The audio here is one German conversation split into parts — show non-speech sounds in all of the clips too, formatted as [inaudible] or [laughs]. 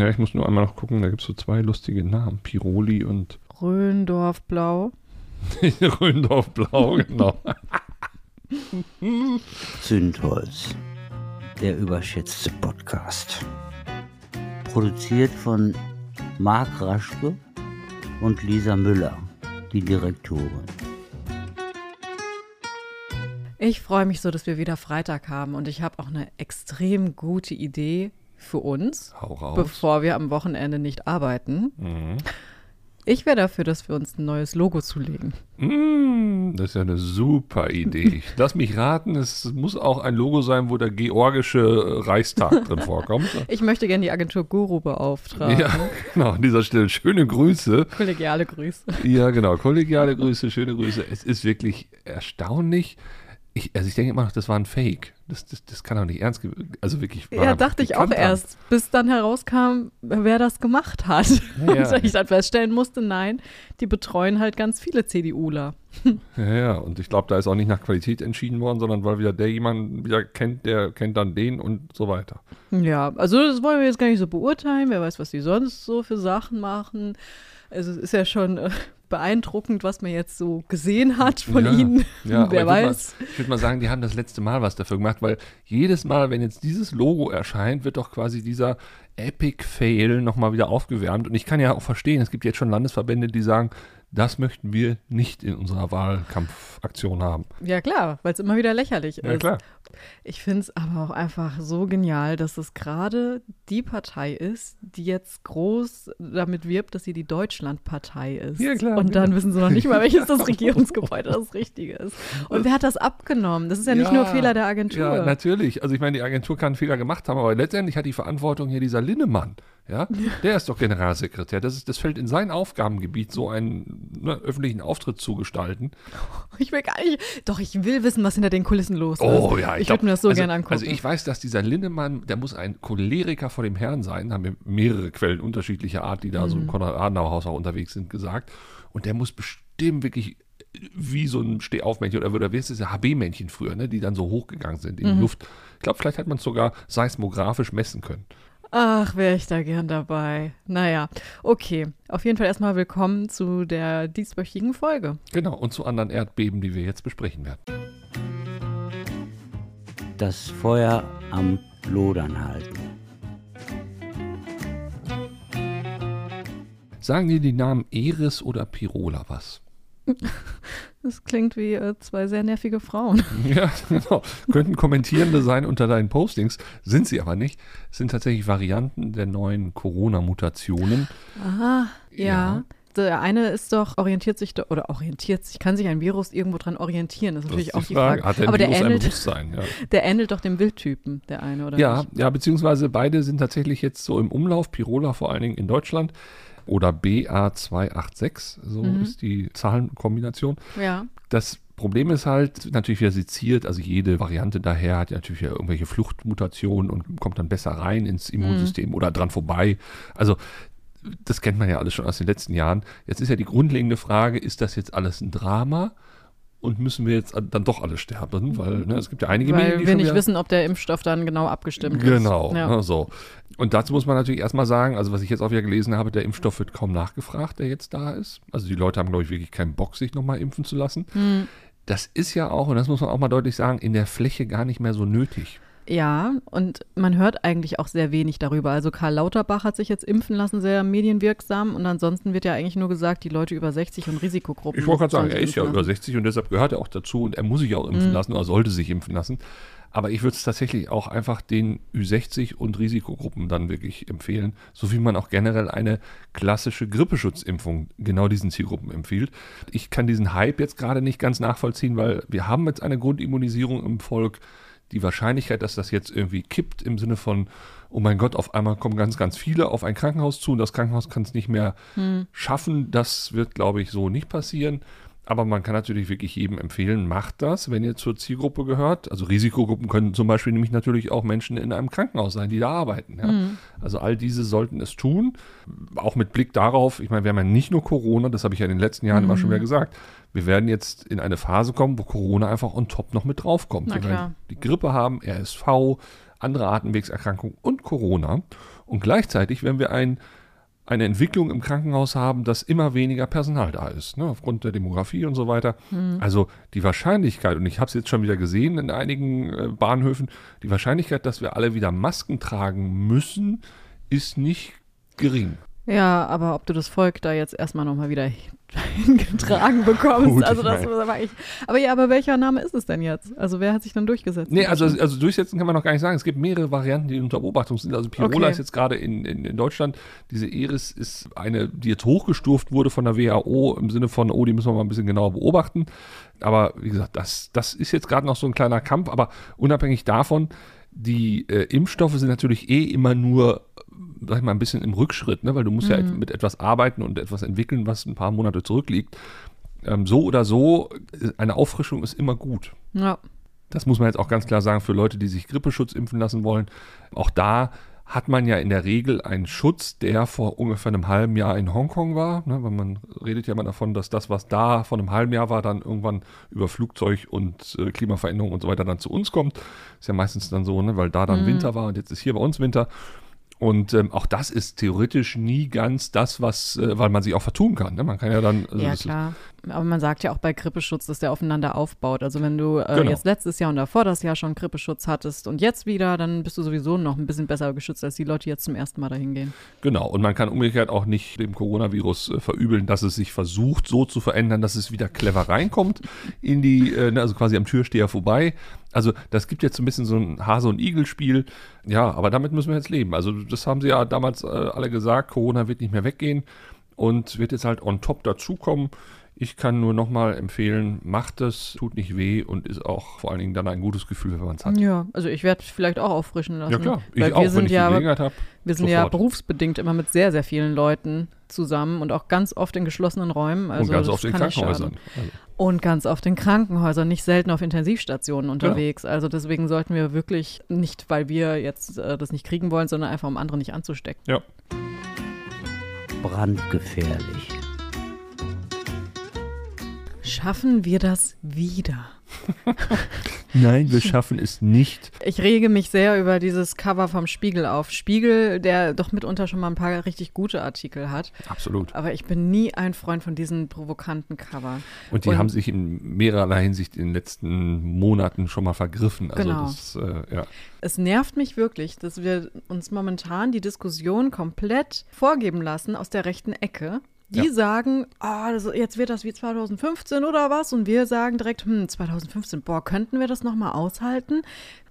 Ja, ich muss nur einmal noch gucken, da gibt es so zwei lustige Namen. Piroli und [laughs] Röndorf Blau. Röndorf Blau, [laughs] genau. Zündholz, der überschätzte Podcast. Produziert von Marc Raschke und Lisa Müller, die Direktorin. Ich freue mich so, dass wir wieder Freitag haben und ich habe auch eine extrem gute Idee für uns, bevor wir am Wochenende nicht arbeiten. Mhm. Ich wäre dafür, dass wir uns ein neues Logo zulegen. Mm, das ist ja eine super Idee. Ich [laughs] lass mich raten, es muss auch ein Logo sein, wo der georgische Reichstag drin vorkommt. [laughs] Ich möchte gerne die Agentur Guru beauftragen. Ja, genau, an dieser Stelle schöne Grüße. Kollegiale Grüße. Ja, genau, kollegiale Grüße, schöne Grüße. Es ist wirklich erstaunlich. Ich, also ich denke immer noch, das war ein Fake. Das, das, das kann doch nicht ernst Also wirklich. Ja, dachte ich auch erst, bis dann herauskam, wer das gemacht hat. Ja, ja. Und [laughs] ich dann feststellen musste, nein, die betreuen halt ganz viele CDUler. [laughs] Ja, ja, und ich glaube, da ist auch nicht nach Qualität entschieden worden, sondern weil wieder der jemanden wieder kennt, der kennt dann den und so weiter. Ja, also das wollen wir jetzt gar nicht so beurteilen. Wer weiß, was die sonst so für Sachen machen. Also es ist ja schon äh, beeindruckend, was man jetzt so gesehen hat von ja, ihnen. Ja, [laughs] Wer ich würd weiß. Mal, ich würde mal sagen, die haben das letzte Mal was dafür gemacht, weil jedes Mal, wenn jetzt dieses Logo erscheint, wird doch quasi dieser Epic Fail nochmal wieder aufgewärmt. Und ich kann ja auch verstehen, es gibt jetzt schon Landesverbände, die sagen, das möchten wir nicht in unserer Wahlkampfaktion haben. Ja klar, weil es immer wieder lächerlich Ja, ist. klar. Ich finde es aber auch einfach so genial, dass es gerade die Partei ist, die jetzt groß damit wirbt, dass sie die Deutschlandpartei ist. Ja, klar, Und dann ja. wissen sie noch nicht mal, welches das [laughs] Regierungsgebäude das Richtige ist. Und wer hat das abgenommen? Das ist ja nicht nur Fehler der Agentur. Ja, natürlich. Also ich meine, die Agentur kann einen Fehler gemacht haben, aber letztendlich hat die Verantwortung hier dieser Linnemann. Ja, der ist doch Generalsekretär. Das, ist, das fällt in sein Aufgabengebiet, so einen ne, öffentlichen Auftritt zu gestalten. [laughs] Ich will gar nicht. Doch, ich will wissen, was hinter den Kulissen los ist. Oh ja, ich, glaub, würde mir das so also, gerne angucken. Also ich weiß, dass dieser Linnemann, der muss ein Choleriker vor dem Herrn sein, haben mir mehrere Quellen unterschiedlicher Art, die da so im Mhm. Konrad-Adenauer-Haus auch unterwegs sind, gesagt. Und der muss bestimmt wirklich wie so ein Stehaufmännchen oder, oder wie ist das, HB-Männchen früher, ne, die dann so hochgegangen sind in Mhm. die Luft. Ich glaube, vielleicht hat man es sogar seismografisch messen können. Ach, wäre ich da gern dabei. Naja, okay. Auf jeden Fall erstmal willkommen zu der dieswöchigen Folge. Genau, und zu anderen Erdbeben, die wir jetzt besprechen werden. Das Feuer am Lodern halten. Sagen dir die Namen Eris oder Pirola was? [laughs] Das klingt wie äh, zwei sehr nervige Frauen. [laughs] Ja, genau. Könnten Kommentierende sein unter deinen Postings, sind sie aber nicht. Es sind tatsächlich Varianten der neuen Corona-Mutationen. Aha, ja. Ja. Der eine ist doch, orientiert sich, oder orientiert sich, kann sich ein Virus irgendwo dran orientieren? Das ist natürlich auch die Frage. Hat der Aber der Virus ein ähnelt, Bewusstsein? Ja, [laughs] der ähnelt doch dem Wildtypen, der eine, oder ja, nicht? ja, beziehungsweise beide sind tatsächlich jetzt so im Umlauf. Pirola vor allen Dingen in Deutschland oder BA286, so Mhm. ist die Zahlenkombination. Ja. Das Problem ist halt natürlich wieder seziert, also jede Variante daher hat ja natürlich ja irgendwelche Fluchtmutationen und kommt dann besser rein ins Immunsystem oder dran vorbei. Also das kennt man ja alles schon aus den letzten Jahren. Jetzt ist ja die grundlegende Frage, ist das jetzt alles ein Drama? Und müssen wir jetzt dann doch alle sterben? Weil ne, es gibt ja einige Medien, Weil die wir nicht wissen, ob der Impfstoff dann genau abgestimmt ist. Genau, Ja. ne, so. Und dazu muss man natürlich erstmal sagen, also was ich jetzt auch wieder gelesen habe, der Impfstoff wird kaum nachgefragt, der jetzt da ist. Also die Leute haben, glaube ich, wirklich keinen Bock, sich nochmal impfen zu lassen. Hm. Das ist ja auch, und das muss man auch mal deutlich sagen, in der Fläche gar nicht mehr so nötig. Ja, und man hört eigentlich auch sehr wenig darüber. Also Karl Lauterbach hat sich jetzt impfen lassen, sehr medienwirksam. Und ansonsten wird ja eigentlich nur gesagt, die Leute über 60 und Risikogruppen. Ich wollte gerade sagen, er ist ja impfen über lassen. 60 und deshalb gehört er auch dazu und er muss sich auch impfen Mhm. lassen oder sollte sich impfen lassen. Aber ich würde es tatsächlich auch einfach den Ü60 und Risikogruppen dann wirklich empfehlen, so wie man auch generell eine klassische Grippeschutzimpfung genau diesen Zielgruppen empfiehlt. Ich kann diesen Hype jetzt gerade nicht ganz nachvollziehen, weil wir haben jetzt eine Grundimmunisierung im Volk. Die Wahrscheinlichkeit, dass das jetzt irgendwie kippt im Sinne von, oh mein Gott, auf einmal kommen ganz, ganz viele auf ein Krankenhaus zu und das Krankenhaus kann es nicht mehr schaffen, das wird, glaube ich, so nicht passieren. Aber man kann natürlich wirklich jedem empfehlen, macht das, wenn ihr zur Zielgruppe gehört. Also Risikogruppen können zum Beispiel nämlich natürlich auch Menschen in einem Krankenhaus sein, die da arbeiten. Ja. Also all diese sollten es tun. Auch mit Blick darauf, ich meine, wir haben ja nicht nur Corona, das habe ich ja in den letzten Jahren immer schon wieder gesagt. Wir werden jetzt in eine Phase kommen, wo Corona einfach on top noch mit draufkommt. Wir werden die Grippe haben, RSV, andere Atemwegserkrankungen und Corona. Und gleichzeitig werden wir ein, eine Entwicklung im Krankenhaus haben, dass immer weniger Personal da ist, ne, aufgrund der Demografie und so weiter. Also die Wahrscheinlichkeit, und ich habe es jetzt schon wieder gesehen in einigen äh, Bahnhöfen, die Wahrscheinlichkeit, dass wir alle wieder Masken tragen müssen, ist nicht gering. Ja, aber ob du das Volk da jetzt erstmal nochmal wieder [laughs] hingetragen bekommst, Gut, also das war ich. Aber ja, aber welcher Name ist es denn jetzt? Also wer hat sich dann durchgesetzt? Nee, also, also durchsetzen kann man noch gar nicht sagen. Es gibt mehrere Varianten, die unter Beobachtung sind. Also Pirola Okay. ist jetzt gerade in, in, in Deutschland. Diese Eris ist eine, die jetzt hochgestuft wurde von der WHO im Sinne von, oh, die müssen wir mal ein bisschen genauer beobachten. Aber wie gesagt, das, das ist jetzt gerade noch so ein kleiner Kampf. Aber unabhängig davon, die äh, Impfstoffe sind natürlich eh immer nur, sag ich mal, ein bisschen im Rückschritt, ne? weil du musst ja et- mit etwas arbeiten und etwas entwickeln, was ein paar Monate zurückliegt. Ähm, so oder so, eine Auffrischung ist immer gut. ja. Das muss man jetzt auch ganz klar sagen für Leute, die sich Grippeschutz impfen lassen wollen. Auch da hat man ja in der Regel einen Schutz, der vor ungefähr einem halben Jahr in Hongkong war. Ne, weil man redet ja immer davon, dass das, was da vor einem halben Jahr war, dann irgendwann über Flugzeug und äh, Klimaveränderung und so weiter dann zu uns kommt. Ist ja meistens dann so, ne, weil da dann Winter war und jetzt ist hier bei uns Winter. Und ähm, auch das ist theoretisch nie ganz das, was, äh, weil man sich auch vertun kann. Ne? Man kann ja dann. also Ja, klar. Aber man sagt ja auch bei Grippeschutz, dass der aufeinander aufbaut. Also wenn du äh, Genau. jetzt letztes Jahr und davor das Jahr schon Grippeschutz hattest und jetzt wieder, dann bist du sowieso noch ein bisschen besser geschützt als die Leute, die jetzt zum ersten Mal dahin gehen. Genau, und man kann umgekehrt auch nicht dem Coronavirus äh, verübeln, dass es sich versucht, so zu verändern, dass es wieder clever reinkommt in die, äh, ne, also quasi am Türsteher vorbei. Also das gibt jetzt so ein bisschen so ein Hase- und Igel-Spiel. Ja, aber damit müssen wir jetzt leben. Also das haben sie ja damals äh, alle gesagt, Corona wird nicht mehr weggehen und wird jetzt halt on top dazukommen. Ich kann nur nochmal empfehlen, macht es, tut nicht weh und ist auch vor allen Dingen dann ein gutes Gefühl, wenn man es hat. Ja, also ich werde vielleicht auch auffrischen lassen. Ja klar, ich weil auch, wir sind wenn ich ja, Gelegenheit habe. wir sind ja berufsbedingt immer mit sehr, sehr vielen Leuten zusammen und auch ganz oft in geschlossenen Räumen. Also und ganz das oft in Krankenhäusern. Also, Und ganz oft in Krankenhäusern, nicht selten auf Intensivstationen unterwegs. Also deswegen sollten wir wirklich nicht, weil wir jetzt äh, das nicht kriegen wollen, sondern einfach um andere nicht anzustecken. ja. brandgefährlich. Schaffen wir das wieder? [laughs] Nein, wir schaffen es nicht. Ich rege mich sehr über dieses Cover vom Spiegel auf. Spiegel, der doch mitunter schon mal ein paar richtig gute Artikel hat. Absolut. Aber ich bin nie ein Freund von diesen provokanten Covern. Und die Und- haben sich in mehrerlei Hinsicht in den letzten Monaten schon mal vergriffen. Also Genau. das, äh, ja. Es nervt mich wirklich, dass wir uns momentan die Diskussion komplett vorgeben lassen aus der rechten Ecke. Die Ja. sagen, das, jetzt wird das wie 2015 oder was? Und wir sagen direkt, hm, 2015, boah, könnten wir das nochmal aushalten?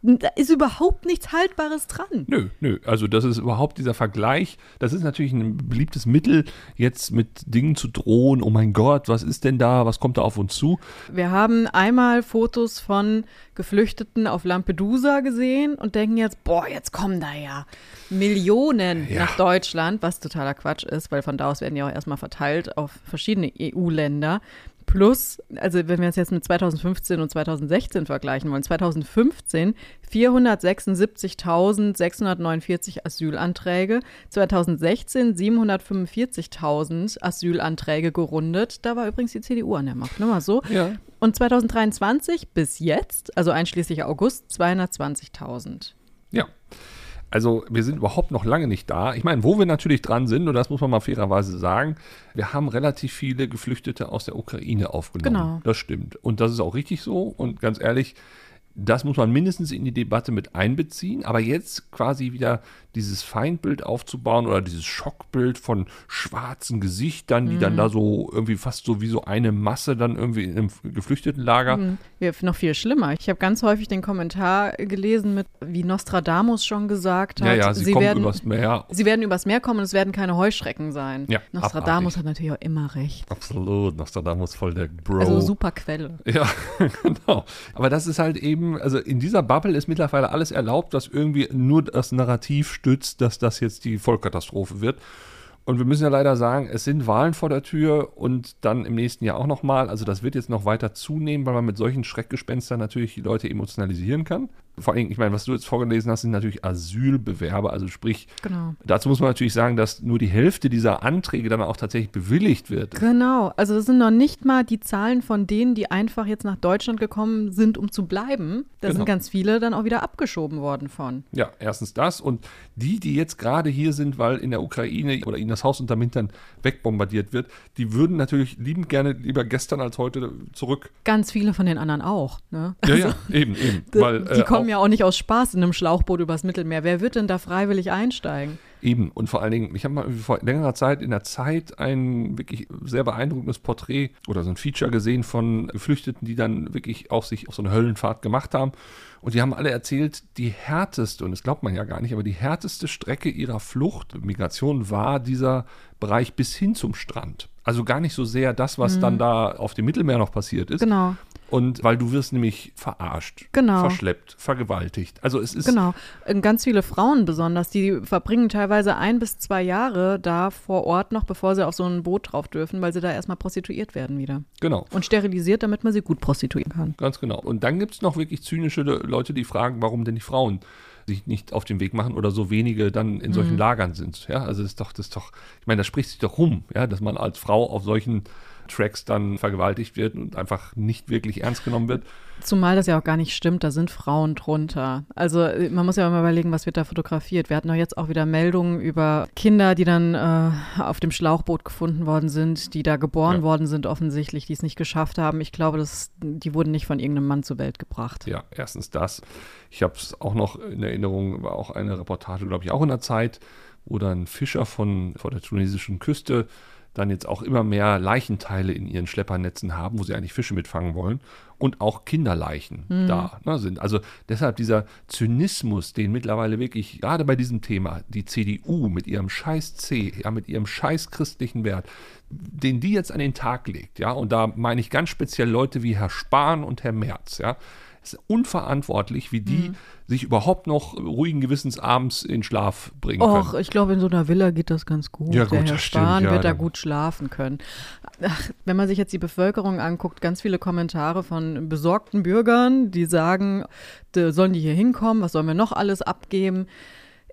Da ist überhaupt nichts Haltbares dran. Nö, nö. Also das ist überhaupt dieser Vergleich. Das ist natürlich ein beliebtes Mittel, jetzt mit Dingen zu drohen. Oh mein Gott, was ist denn da? Was kommt da auf uns zu? Wir haben einmal Fotos von Geflüchteten auf Lampedusa gesehen und denken jetzt, boah, jetzt kommen da ja Millionen Ja. nach Deutschland, was totaler Quatsch ist, weil von da aus werden ja auch erstmal verteilt auf verschiedene EU-Länder. Plus, also wenn wir es jetzt mit 2015 und 2016 vergleichen wollen, 2015 476.649 Asylanträge, 2016 745.000 Asylanträge gerundet. Da war übrigens die CDU an der Macht, nur mal so. Ja. Und 2023 bis jetzt, also einschließlich August, 220.000. Also wir sind überhaupt noch lange nicht da. Ich meine, wo wir natürlich dran sind, und das muss man mal fairerweise sagen, wir haben relativ viele Geflüchtete aus der Ukraine aufgenommen. Genau. Das stimmt. Und das ist auch richtig so. Und ganz ehrlich, das muss man mindestens in die Debatte mit einbeziehen. Aber jetzt quasi wieder dieses Feindbild aufzubauen oder dieses Schockbild von schwarzen Gesichtern, die dann Mhm. da so irgendwie fast so wie so eine Masse dann irgendwie in einem Geflüchtetenlager. Hm, Ja, noch viel schlimmer. Ich habe ganz häufig den Kommentar gelesen mit, wie Nostradamus schon gesagt hat, Ja, ja, sie, sie, werden, übers Meer. sie werden übers Meer kommen und es werden keine Heuschrecken sein. Ja, Nostradamus abartig. hat natürlich auch immer recht. Absolut, Nostradamus voll der Bro. Also super Quelle. Ja, [laughs] genau. Aber das ist halt eben, also in dieser Bubble ist mittlerweile alles erlaubt, was irgendwie nur das Narrativ stützt, dass das jetzt die Vollkatastrophe wird. Und wir müssen ja leider sagen, es sind Wahlen vor der Tür und dann im nächsten Jahr auch nochmal. Also das wird jetzt noch weiter zunehmen, weil man mit solchen Schreckgespenstern natürlich die Leute emotionalisieren kann. Vor allem, ich meine, was du jetzt vorgelesen hast, sind natürlich Asylbewerber. Also sprich, Genau. dazu muss man natürlich sagen, dass nur die Hälfte dieser Anträge dann auch tatsächlich bewilligt wird. Genau, also das sind noch nicht mal die Zahlen von denen, die einfach jetzt nach Deutschland gekommen sind, um zu bleiben. Da Genau. sind ganz viele dann auch wieder abgeschoben worden von. Ja, erstens das. Und die, die jetzt gerade hier sind, weil in der Ukraine oder ihnen das Haus unterm Hintern wegbombardiert wird, die würden natürlich liebend gerne lieber gestern als heute zurück. Ganz viele von den anderen auch. Ne? Ja, ja, eben, eben. [laughs] Die, weil, die äh, kommen auch, ja auch nicht aus Spaß in einem Schlauchboot übers Mittelmeer. Wer wird denn da freiwillig einsteigen? Eben. Und vor allen Dingen, ich habe mal vor längerer Zeit in der Zeit ein wirklich sehr beeindruckendes Porträt oder so ein Feature gesehen von Geflüchteten, die dann wirklich auch sich auf so eine Höllenfahrt gemacht haben. Und die haben alle erzählt, die härteste, und das glaubt man ja gar nicht, aber die härteste Strecke ihrer Flucht, Migration, war dieser Bereich bis hin zum Strand. Also gar nicht so sehr das, was dann da auf dem Mittelmeer noch passiert ist. Genau, Und weil du wirst nämlich verarscht, Genau. verschleppt, vergewaltigt. Also es ist genau. Ganz viele Frauen besonders, die verbringen teilweise ein bis zwei Jahre da vor Ort noch, bevor sie auf so ein Boot drauf dürfen, weil sie da erstmal prostituiert werden wieder. genau. Und sterilisiert, damit man sie gut prostituieren kann. Ganz genau. Und dann gibt es noch wirklich zynische Le- Leute, die fragen, warum denn die Frauen sich nicht auf den Weg machen oder so wenige dann in solchen Lagern sind. Ja, also das ist doch, das ist doch, ich meine, das spricht sich doch rum, ja, dass man als Frau auf solchen Tracks dann vergewaltigt wird und einfach nicht wirklich ernst genommen wird. Zumal das ja auch gar nicht stimmt, da sind Frauen drunter. Also äh, man muss ja immer überlegen, was wird da fotografiert. Wir hatten doch jetzt auch wieder Meldungen über Kinder, die dann äh, auf dem Schlauchboot gefunden worden sind, die da geboren Ja. worden sind offensichtlich, die es nicht geschafft haben. Ich glaube, das, die wurden nicht von irgendeinem Mann zur Welt gebracht. Ja, erstens das. Ich habe es auch noch in Erinnerung, war auch eine Reportage, glaube ich, auch in der Zeit, wo dann Fischer von vor der tunesischen Küste dann jetzt auch immer mehr Leichenteile in ihren Schleppernetzen haben, wo sie eigentlich Fische mitfangen wollen und auch Kinderleichen da ne, sind. Also deshalb dieser Zynismus, den mittlerweile wirklich, gerade bei diesem Thema, die CDU mit ihrem scheiß C, ja, mit ihrem scheiß christlichen Wert, den die jetzt an den Tag legt, ja, und da meine ich ganz speziell Leute wie Herr Spahn und Herr Merz, ja, ist unverantwortlich, wie die sich überhaupt noch ruhigen Gewissens abends in Schlaf bringen Och, können. ich glaube, in so einer Villa geht das ganz gut. Ja, Der gut, Herr das stimmt, Spahn ja, wird da gut schlafen können. Ach, wenn man sich jetzt die Bevölkerung anguckt, ganz viele Kommentare von besorgten Bürgern, die sagen, "D- sollen die hier hinkommen, was sollen wir noch alles abgeben?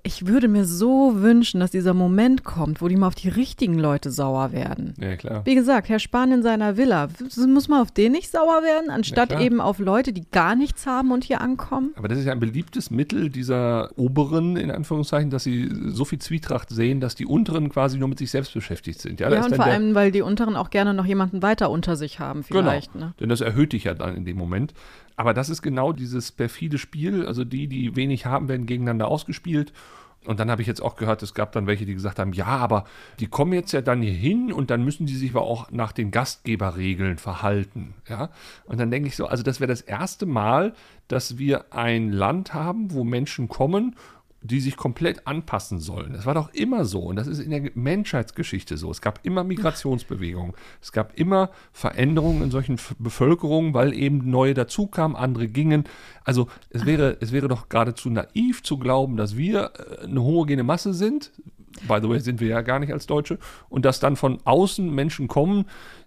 Ich würde mir so wünschen, dass dieser Moment kommt, wo die mal auf die richtigen Leute sauer werden. Ja, klar. Wie gesagt, Herr Spahn in seiner Villa, muss man auf den nicht sauer werden, anstatt klar. eben auf Leute, die gar nichts haben und hier ankommen? Aber das ist ja ein beliebtes Mittel dieser Oberen, in Anführungszeichen, dass sie so viel Zwietracht sehen, dass die Unteren quasi nur mit sich selbst beschäftigt sind. Ja, Ja, und vor allem, weil die Unteren auch gerne noch jemanden weiter unter sich haben, vielleicht. genau, Ne? denn das erhöht dich ja dann in dem Moment. Aber das ist genau dieses perfide Spiel. Also die, die wenig haben, werden gegeneinander ausgespielt. Und dann habe ich jetzt auch gehört, es gab dann welche, die gesagt haben, ja, aber die kommen jetzt ja dann hier hin und dann müssen die sich aber auch nach den Gastgeberregeln verhalten. Ja? Und dann denke ich so, also das wäre das erste Mal, dass wir ein Land haben, wo Menschen kommen die sich komplett anpassen sollen. Das war doch immer so und das ist in der Menschheitsgeschichte so. Es gab immer Migrationsbewegungen. Es gab immer Veränderungen in solchen Bevölkerungen, weil eben neue dazukamen, andere gingen. Also es wäre, es wäre doch geradezu naiv zu glauben, dass wir äh, eine homogene Masse sind. By the way, sind wir ja gar nicht als Deutsche. Und dass dann von außen Menschen kommen,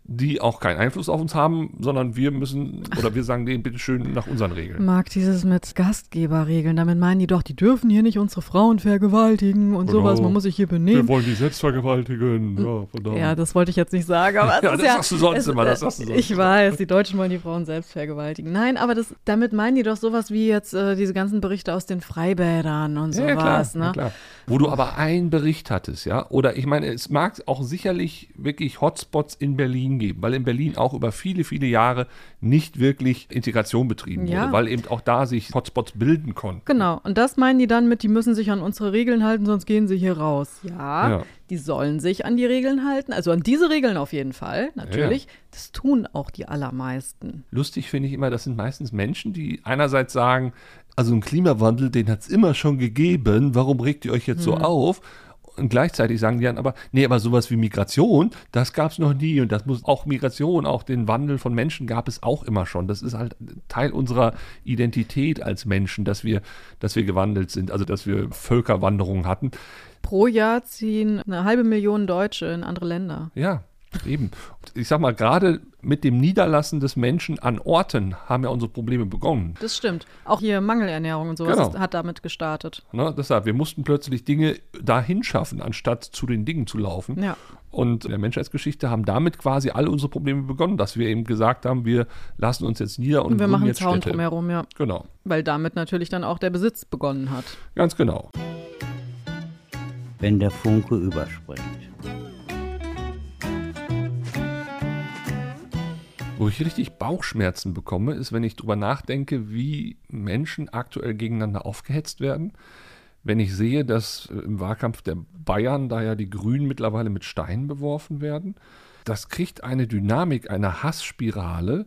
die auch keinen Einfluss auf uns haben, sondern wir müssen, oder wir sagen denen bitteschön nach unseren Regeln. Mag dieses mit Gastgeberregeln, damit meinen die doch, die dürfen hier nicht unsere Frauen vergewaltigen und Genau. sowas, man muss sich hier benehmen. wollen die selbst vergewaltigen. Ja, verdammt. Ja, das wollte ich jetzt nicht sagen, aber [laughs] Ja, das ja, sagst du sonst es, immer, das äh, sagst du sonst Ich weiß, die Deutschen wollen die Frauen selbst vergewaltigen. Nein, aber das, damit meinen die doch sowas wie jetzt äh, diese ganzen Berichte aus den Freibädern und Ja, ja, klar, sowas, ja, ne? klar. Wo du aber einen Bericht hattest, ja, oder ich meine, es mag auch sicherlich wirklich Hotspots in Berlin geben, weil in Berlin auch über viele, viele Jahre nicht wirklich Integration betrieben Ja. wurde, weil eben auch da sich Hotspots bilden konnten. Genau, und das meinen die dann mit, die müssen sich an unsere Regeln halten, sonst gehen sie hier raus. Ja, Ja. die sollen sich an die Regeln halten, also an diese Regeln auf jeden Fall, natürlich. Das tun auch die allermeisten. Lustig finde ich immer, das sind meistens Menschen, die einerseits sagen, also ein Klimawandel, den hat es immer schon gegeben, warum regt ihr euch jetzt so auf? Und gleichzeitig sagen die dann aber, nee, aber sowas wie Migration, das gab es noch nie und das muss auch Migration, auch den Wandel von Menschen gab es auch immer schon. Das ist halt Teil unserer Identität als Menschen, dass wir, dass wir gewandelt sind, also dass wir Völkerwanderungen hatten. Pro Jahr ziehen eine halbe Million Deutsche in andere Länder. Ja. Eben. Ich sag mal, gerade mit dem Niederlassen des Menschen an Orten haben ja unsere Probleme begonnen. Das stimmt. Auch hier Mangelernährung und sowas Genau. hat damit gestartet. Ne? Deshalb, wir mussten plötzlich Dinge dahin schaffen, anstatt zu den Dingen zu laufen. Ja. Und in der Menschheitsgeschichte haben damit quasi alle unsere Probleme begonnen, dass wir eben gesagt haben, wir lassen uns jetzt nieder und Und wir machen jetzt Zaun Städte. drumherum, ja. Genau, Weil damit natürlich dann auch der Besitz begonnen hat. ganz genau. wenn der Funke überspringt. Wo ich richtig Bauchschmerzen bekomme, ist, wenn ich drüber nachdenke, wie Menschen aktuell gegeneinander aufgehetzt werden. Wenn ich sehe, dass äh, im Wahlkampf der Bayern da ja die Grünen mittlerweile mit Steinen beworfen werden. Das kriegt eine Dynamik, eine Hassspirale,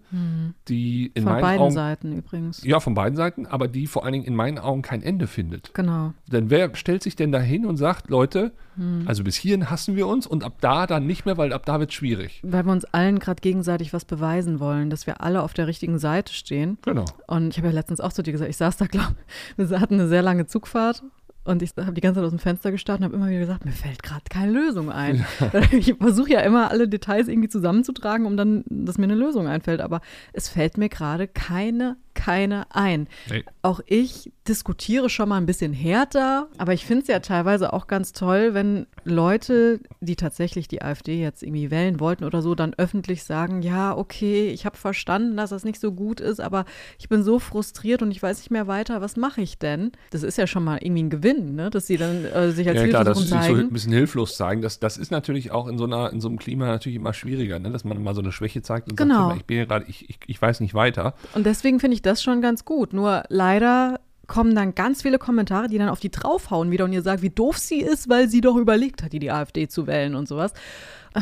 die in Von meinen beiden Augen, Seiten übrigens. ja, von beiden Seiten, aber die vor allen Dingen in meinen Augen kein Ende findet. Genau. Denn wer stellt sich denn da hin und sagt, Leute, Hm. also bis hierhin hassen wir uns und ab da dann nicht mehr, weil ab da wird schwierig. Weil wir uns allen gerade gegenseitig was beweisen wollen, dass wir alle auf der richtigen Seite stehen. Genau. Und ich habe ja letztens auch zu dir gesagt, ich saß da, glaube [laughs] wir hatten eine sehr lange Zugfahrt und ich habe die ganze Zeit aus dem Fenster gestarrt und habe immer wieder gesagt, mir fällt gerade keine Lösung ein. [laughs] Ich versuche ja immer alle Details irgendwie zusammenzutragen, um dann, dass mir eine Lösung einfällt, aber es fällt mir gerade keine, keine ein. Nee. Auch ich diskutiere schon mal ein bisschen härter, aber ich finde es ja teilweise auch ganz toll, wenn Leute, die tatsächlich die AfD jetzt irgendwie wählen wollten oder so, dann öffentlich sagen, ja, okay, ich habe verstanden, dass das nicht so gut ist, aber ich bin so frustriert und ich weiß nicht mehr weiter, was mache ich denn? Das ist ja schon mal irgendwie ein Gewinn, ne? dass sie dann äh, sich als Ja klar, dass sie sich so ein bisschen hilflos zeigen, das, das ist natürlich auch in so, einer, in so einem Klima natürlich immer schwieriger, ne? dass man mal so eine Schwäche zeigt und Genau. sagt, "Hör mal, ich bin ja gerade, ich, ich, ich weiß nicht weiter. Und deswegen finde ich das schon ganz gut. Nur leider kommen dann ganz viele Kommentare, die dann auf die draufhauen wieder und ihr sagt, wie doof sie ist, weil sie doch überlegt hat, die, die AfD zu wählen und sowas. Äh,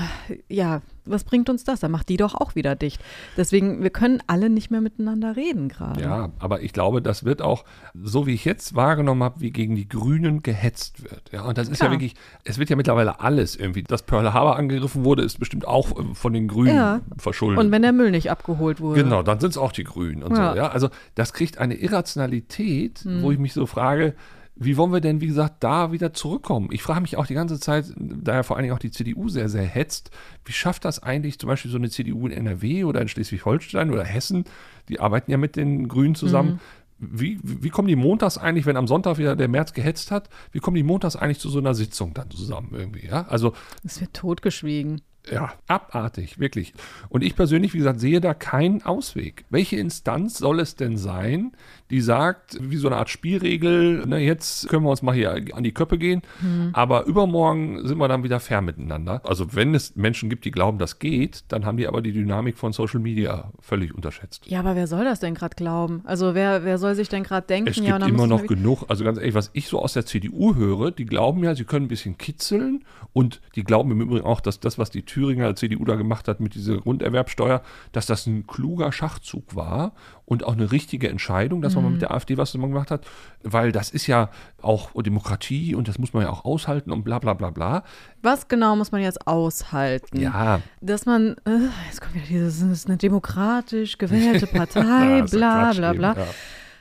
Ja, was bringt uns das? Dann macht die doch auch wieder dicht. Deswegen, wir können alle nicht mehr miteinander reden gerade. Ja, aber ich glaube, das wird auch, so wie ich jetzt wahrgenommen habe, wie gegen die Grünen gehetzt wird. Ja, und das ist ja Klar. wirklich, es wird ja mittlerweile alles irgendwie. Dass Pearl Harbor angegriffen wurde, ist bestimmt auch äh, von den Grünen Ja. verschuldet. Und wenn der Müll nicht abgeholt wurde. Genau, dann sind es auch die Grünen und Ja. so. Ja, also das kriegt eine Irrationalität, Mhm. wo ich mich so frage, wie wollen wir denn, wie gesagt, da wieder zurückkommen? Ich frage mich auch die ganze Zeit, da ja vor allen Dingen auch die CDU sehr, sehr hetzt, wie schafft das eigentlich zum Beispiel so eine CDU in NRW oder in Schleswig-Holstein oder Hessen? Die arbeiten ja mit den Grünen zusammen. Wie, wie wie kommen die montags eigentlich, wenn am Sonntag wieder der März gehetzt hat, wie kommen die montags eigentlich zu so einer Sitzung dann zusammen irgendwie? Ja, also Es wird totgeschwiegen. ja, abartig, wirklich. Und ich persönlich, wie gesagt, sehe da keinen Ausweg. Welche Instanz soll es denn sein, die sagt, wie so eine Art Spielregel, ne, jetzt können wir uns mal hier an die Köppe gehen, aber übermorgen sind wir dann wieder fair miteinander. Also wenn es Menschen gibt, die glauben, das geht, dann haben die aber die Dynamik von Social Media völlig unterschätzt. Ja, aber wer soll das denn gerade glauben? Also wer, wer soll sich denn gerade denken? Es ja, gibt dann immer noch genug, also ganz ehrlich, was ich so aus der CDU höre, die glauben ja, sie können ein bisschen kitzeln und die glauben im Übrigen auch, dass das, was die Thüringer CDU da gemacht hat mit dieser Grunderwerbsteuer, dass das ein kluger Schachzug war und auch eine richtige Entscheidung, dass man Mhm. mal mit der AfD was man gemacht hat, weil das ist ja auch Demokratie und das muss man ja auch aushalten und bla bla bla bla. Was genau muss man jetzt aushalten? Ja, Dass man, äh, jetzt kommt wieder dieses, das ist eine demokratisch gewählte [laughs] Partei, bla bla eben, bla. ja.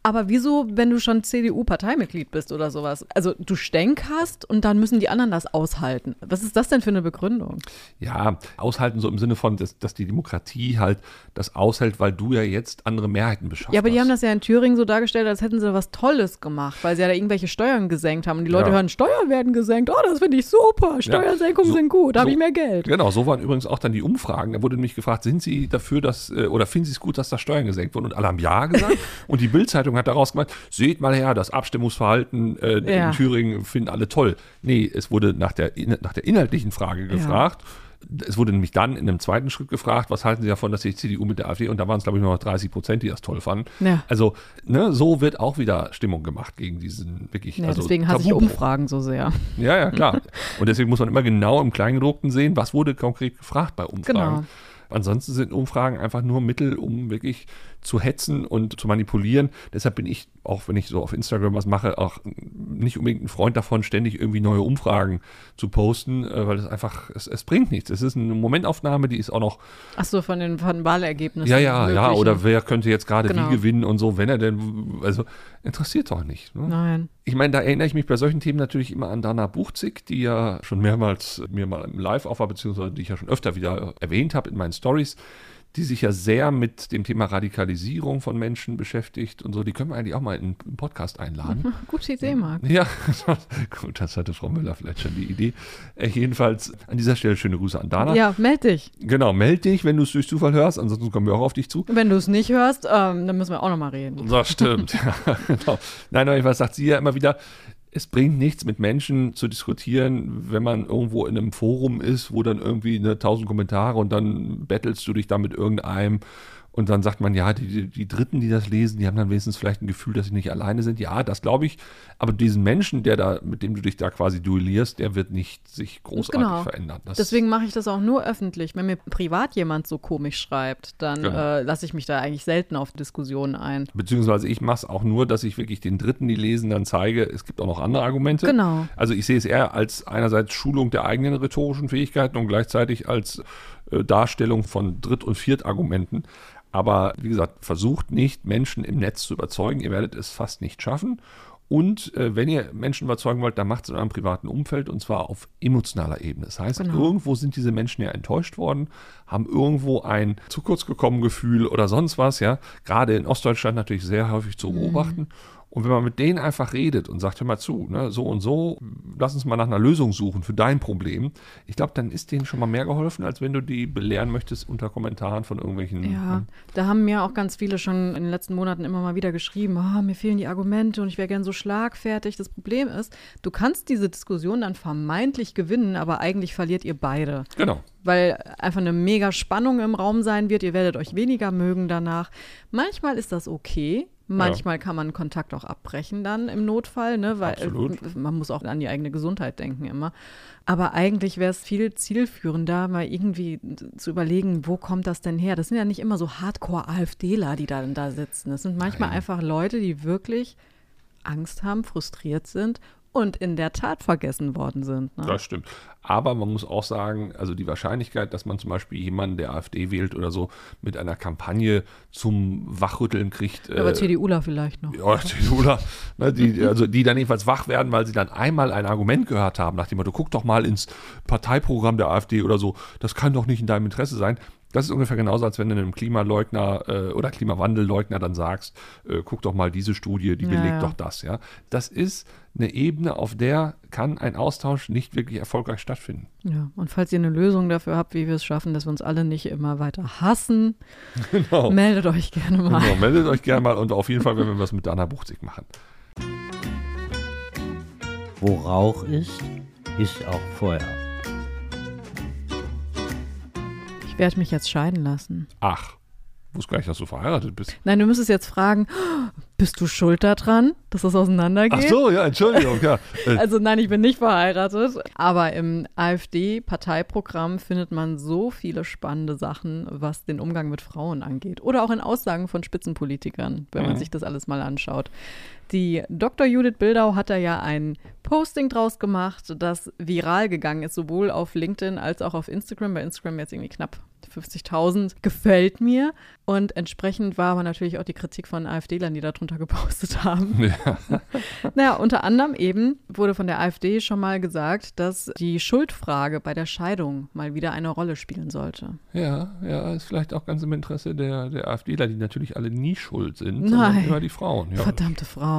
Aber wieso, wenn du schon CDU-Parteimitglied bist oder sowas? Also du Stenk hast und dann müssen die anderen das aushalten. Was ist das denn für eine Begründung? Ja, aushalten so im Sinne von, dass, dass die Demokratie halt das aushält, weil du ja jetzt andere Mehrheiten beschaffst. Ja, aber die hast. haben das ja in Thüringen so dargestellt, als hätten sie was Tolles gemacht, weil sie ja da irgendwelche Steuern gesenkt haben. Und die Leute Ja. hören, Steuern werden gesenkt. Oh, das finde ich super. Steuersenkungen so- sind gut. Da habe so- ich mehr Geld. Genau, so waren übrigens auch dann die Umfragen. Da wurde nämlich gefragt, sind Sie dafür, dass, äh, oder finden Sie es gut, dass da Steuern gesenkt wurden? Und alle haben Ja gesagt. [laughs] und die Bild-Zeitung hat daraus gemacht, seht mal her, das Abstimmungsverhalten äh, Ja. in Thüringen finden alle toll. Nee, es wurde nach der, nach der inhaltlichen Frage gefragt. Es wurde nämlich dann in einem zweiten Schritt gefragt, was halten Sie davon, dass die CDU mit der AfD, und da waren es, glaube ich, nur noch 30 Prozent, die das toll fanden. Ja. Also, ne, so wird auch wieder Stimmung gemacht gegen diesen wirklich. Ja, also, deswegen hasse ich. Umfragen so sehr. Ja, ja, klar. [laughs] Und deswegen muss man immer genau im Kleingedruckten sehen, was wurde konkret gefragt bei Umfragen. Genau. Ansonsten sind Umfragen einfach nur Mittel, um wirklich zu hetzen und zu manipulieren. Deshalb bin ich, auch wenn ich so auf Instagram was mache, auch nicht unbedingt ein Freund davon, ständig irgendwie neue Umfragen zu posten, äh, weil es einfach, es, es bringt nichts. Es ist eine Momentaufnahme, die ist auch noch. Ach so, von den von Wahlergebnissen. Ja, ja, ja, möglichen. oder wer könnte jetzt gerade Genau. wie gewinnen und so, wenn er denn, also interessiert doch nicht. Ne? Nein. Ich meine, da erinnere ich mich bei solchen Themen natürlich immer an Dana Buchzig, die ja schon mehrmals mir mal im Live auf war, beziehungsweise die ich ja schon öfter wieder erwähnt habe in meinen Stories, die sich ja sehr mit dem Thema Radikalisierung von Menschen beschäftigt und so. Die können wir eigentlich auch mal in einen Podcast einladen. [laughs] Gute Idee, Marc. Ja, [laughs] gut, das hatte Frau Müller vielleicht schon die Idee. Äh, jedenfalls an dieser Stelle schöne Grüße an Dana. Ja, meld dich. Genau, meld dich, wenn du es durch Zufall hörst, ansonsten kommen wir auch auf dich zu. Wenn du es nicht hörst, ähm, dann müssen wir auch nochmal reden. Das stimmt. [laughs] ja, genau. Nein, aber was sagt sie ja immer wieder? Es bringt nichts, mit Menschen zu diskutieren, wenn man irgendwo in einem Forum ist, wo dann irgendwie eine tausend Kommentare und dann bettelst du dich da mit irgendeinem und dann sagt man, ja, die, die, Dritten, die das lesen, die haben dann wenigstens vielleicht ein Gefühl, dass sie nicht alleine sind. Ja, das glaube ich. Aber diesen Menschen, der da, mit dem du dich da quasi duellierst, der wird nicht sich großartig Genau. verändern. Das, Deswegen mache ich das auch nur öffentlich. Wenn mir privat jemand so komisch schreibt, dann Genau. äh, lasse ich mich da eigentlich selten auf Diskussionen ein. Beziehungsweise ich mache es auch nur, dass ich wirklich den Dritten, die lesen, dann zeige, es gibt auch noch andere Argumente. Genau. Also ich sehe es eher als einerseits Schulung der eigenen rhetorischen Fähigkeiten und gleichzeitig als äh, Darstellung von Dritt- und Viertargumenten. Aber wie gesagt, versucht nicht, Menschen im Netz zu überzeugen. Ihr werdet es fast nicht schaffen. Und äh, wenn ihr Menschen überzeugen wollt, dann macht es in eurem privaten Umfeld und zwar auf emotionaler Ebene. Das heißt, Genau. irgendwo sind diese Menschen ja enttäuscht worden, haben irgendwo ein zu kurz gekommen Gefühl oder sonst was, ja. Gerade in Ostdeutschland natürlich sehr häufig zu beobachten. Und wenn man mit denen einfach redet und sagt, hör mal zu, ne, so und so, lass uns mal nach einer Lösung suchen für dein Problem. Ich glaube, dann ist denen schon mal mehr geholfen, als wenn du die belehren möchtest unter Kommentaren von irgendwelchen. Ja, da haben mir auch ganz viele schon in den letzten Monaten immer mal wieder geschrieben, "Ah, mir fehlen die Argumente und ich wäre gern so schlagfertig. Das Problem ist, du kannst diese Diskussion dann vermeintlich gewinnen, aber eigentlich verliert ihr beide. Genau. Weil einfach eine mega Spannung im Raum sein wird. Ihr werdet euch weniger mögen danach. Manchmal ist das okay. Manchmal kann man Kontakt auch abbrechen dann im Notfall, ne? weil Absolut. äh, man muss auch an die eigene Gesundheit denken immer. Aber eigentlich wäre es viel zielführender, mal irgendwie zu überlegen, wo kommt das denn her? Das sind ja nicht immer so Hardcore-AfDler, die da, da sitzen. Das sind manchmal Nein. einfach Leute, die wirklich Angst haben, frustriert sind und in der Tat vergessen worden sind. Ne? Das stimmt. Aber man muss auch sagen, also die Wahrscheinlichkeit, dass man zum Beispiel jemanden, der AfD wählt oder so, mit einer Kampagne zum Wachrütteln kriegt. Aber äh, CDUler vielleicht noch. Ja, CDUler, ne, die, also die dann jedenfalls wach werden, weil sie dann einmal ein Argument gehört haben, nach dem Motto, guck doch mal ins Parteiprogramm der AfD oder so, das kann doch nicht in deinem Interesse sein. Das ist ungefähr genauso, als wenn du einem Klimaleugner äh, oder Klimawandelleugner dann sagst, äh, guck doch mal diese Studie, die Ja, belegt ja. doch das, ja. Das ist eine Ebene, auf der kann ein Austausch nicht wirklich erfolgreich stattfinden. Ja, und falls ihr eine Lösung dafür habt, wie wir es schaffen, dass wir uns alle nicht immer weiter hassen, [laughs] Genau. meldet euch gerne mal. genau. Meldet euch gerne mal und auf jeden Fall, wenn wir was mit Dana Buchzig machen. Wo Rauch ist, ist auch Feuer. Ich werde mich jetzt scheiden lassen. Ach, wusste gar nicht, dass du verheiratet bist. Nein, du müsstest jetzt fragen, bist du schuld daran, dass das auseinandergeht? Ach so, ja, Entschuldigung, ja. [laughs] Äh, Also nein, ich bin nicht verheiratet. Aber im AfD-Parteiprogramm findet man so viele spannende Sachen, was den Umgang mit Frauen angeht. Oder auch in Aussagen von Spitzenpolitikern, wenn man Mhm. sich das alles mal anschaut. Die Dr. Judith Bildau hat da ja ein Posting draus gemacht, das viral gegangen ist, sowohl auf LinkedIn als auch auf Instagram. Bei Instagram jetzt irgendwie knapp 50.000. Gefällt mir. Und entsprechend war aber natürlich auch die Kritik von AfD-Lern, die darunter gepostet haben. ja. [laughs] Naja, unter anderem eben wurde von der AfD schon mal gesagt, dass die Schuldfrage bei der Scheidung mal wieder eine Rolle spielen sollte. Ja, ja, ist vielleicht auch ganz im Interesse der, der AfDler, die natürlich alle nie schuld sind, Nein. sondern immer die Frauen. Ja, Verdammte Frauen.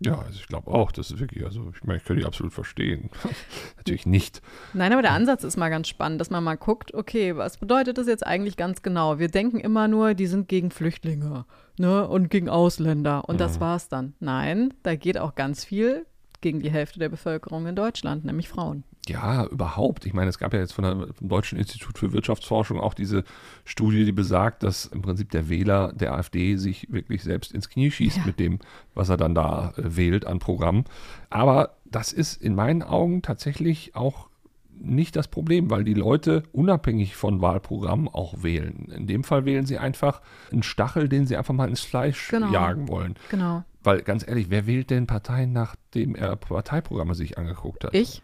Ja also ich glaube auch, das ist wirklich, also ich meine, ich kann die absolut verstehen. [laughs] natürlich nicht. Nein, aber der Ansatz ist mal ganz spannend, dass man mal guckt, okay, was bedeutet das jetzt eigentlich ganz genau? Wir denken immer nur, die sind gegen Flüchtlinge ne, und gegen Ausländer und das war's dann. Nein, da geht auch ganz viel gegen die Hälfte der Bevölkerung in Deutschland, nämlich Frauen. Ja, überhaupt. Ich meine, es gab ja jetzt von der, vom Deutschen Institut für Wirtschaftsforschung auch diese Studie, die besagt, dass im Prinzip der Wähler der AfD sich wirklich selbst ins Knie schießt Ja. mit dem, was er dann da äh, wählt an Programm. Aber das ist in meinen Augen tatsächlich auch nicht das Problem, weil die Leute unabhängig von Wahlprogrammen auch wählen. In dem Fall wählen sie einfach einen Stachel, den sie einfach mal ins Fleisch Genau. jagen wollen. Genau. Weil ganz ehrlich, wer wählt denn Parteien, nachdem er Parteiprogramme sich angeguckt hat? Ich?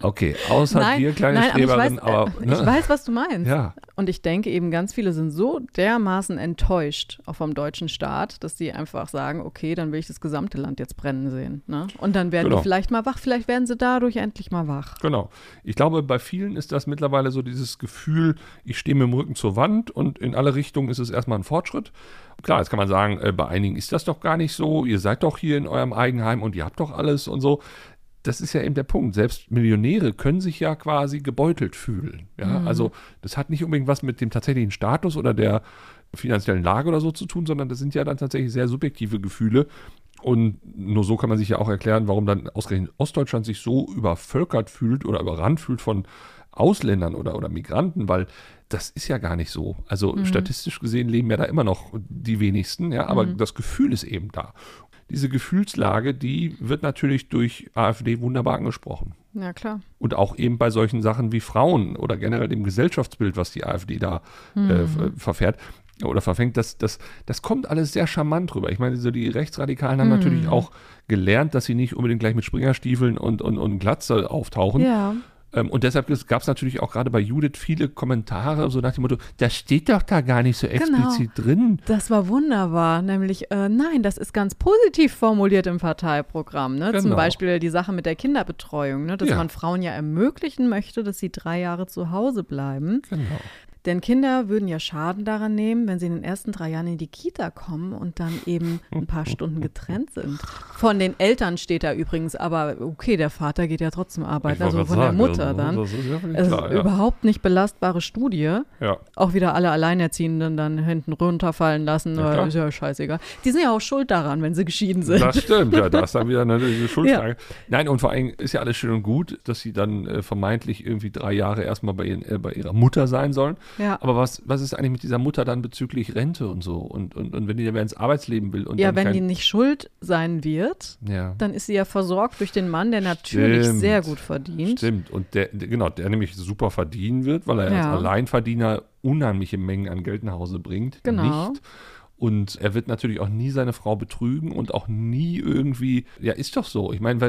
Okay, außer dir, kleine nein, aber ich weiß, Streberin, aber, äh, ne? ich weiß, was du meinst. Ja. Und ich denke eben, ganz viele sind so dermaßen enttäuscht auch vom deutschen Staat, dass sie einfach sagen, okay, dann will ich das gesamte Land jetzt brennen sehen. Ne? Und dann werden Genau. die vielleicht mal wach, vielleicht werden sie dadurch endlich mal wach. Genau. Ich glaube, bei vielen ist das mittlerweile so dieses Gefühl, ich stehe mit dem Rücken zur Wand und in alle Richtungen ist es erstmal ein Fortschritt. Klar, jetzt kann man sagen, äh, bei einigen ist das doch gar nicht so. Ihr seid doch hier in eurem Eigenheim und ihr habt doch alles und so. Das ist ja eben der Punkt. Selbst Millionäre können sich ja quasi gebeutelt fühlen. Ja, also das hat nicht unbedingt was mit dem tatsächlichen Status oder der finanziellen Lage oder so zu tun, sondern das sind ja dann tatsächlich sehr subjektive Gefühle. Und nur so kann man sich ja auch erklären, warum dann ausgerechnet Ostdeutschland sich so übervölkert fühlt oder überrannt fühlt von Ausländern oder, oder Migranten, weil das ist ja gar nicht so. Also statistisch gesehen leben ja da immer noch die wenigsten, ja, aber das Gefühl ist eben da. Diese Gefühlslage, die wird natürlich durch AfD wunderbar angesprochen. Ja, klar. Und auch eben bei solchen Sachen wie Frauen oder generell dem Gesellschaftsbild, was die AfD da äh, ver- verfährt oder verfängt, das, das, das kommt alles sehr charmant rüber. Ich meine, so die Rechtsradikalen haben natürlich auch gelernt, dass sie nicht unbedingt gleich mit Springerstiefeln und, und, und Glatze auftauchen. Ja. Ähm, und deshalb gab es natürlich auch gerade bei Judith viele Kommentare, so nach dem Motto, das steht doch da gar nicht so explizit drin. Das war wunderbar, nämlich äh, nein, das ist ganz positiv formuliert im Parteiprogramm. Ne? Zum Genau. Beispiel die Sache mit der Kinderbetreuung, ne? dass Ja. man Frauen ja ermöglichen möchte, dass sie drei Jahre zu Hause bleiben. Genau. Denn Kinder würden ja Schaden daran nehmen, wenn sie in den ersten drei Jahren in die Kita kommen und dann eben ein paar Stunden getrennt sind. Von den Eltern steht da übrigens, aber okay, der Vater geht ja trotzdem arbeiten, also von der sagen, Mutter dann. Das ist ja Es klar, ist ja. überhaupt nicht belastbare Studie. ja. Auch wieder alle Alleinerziehenden dann hinten runterfallen lassen. Ja, ist ja scheißegal. Die sind ja auch schuld daran, wenn sie geschieden sind. Das stimmt, ja, da ist dann wieder eine, [laughs] eine Schuldfrage. Nein, und vor allem ist ja alles schön und gut, dass sie dann äh, vermeintlich irgendwie drei Jahre erstmal bei, ihren, äh, bei ihrer Mutter sein sollen. Ja. Aber was, was ist eigentlich mit dieser Mutter dann bezüglich Rente und so? Und, und, und wenn die dann wieder ins Arbeitsleben will und ja, dann wenn die nicht schuld sein wird, ja. dann ist sie ja versorgt durch den Mann, der natürlich Stimmt. sehr gut verdient. Stimmt. Und der, der, genau, der nämlich super verdienen wird, weil er als Ja. Alleinverdiener unheimliche Mengen an Geld nach Hause bringt. Genau. Nicht. Und er wird natürlich auch nie seine Frau betrügen und auch nie irgendwie, ja, ist doch so. Ich meine,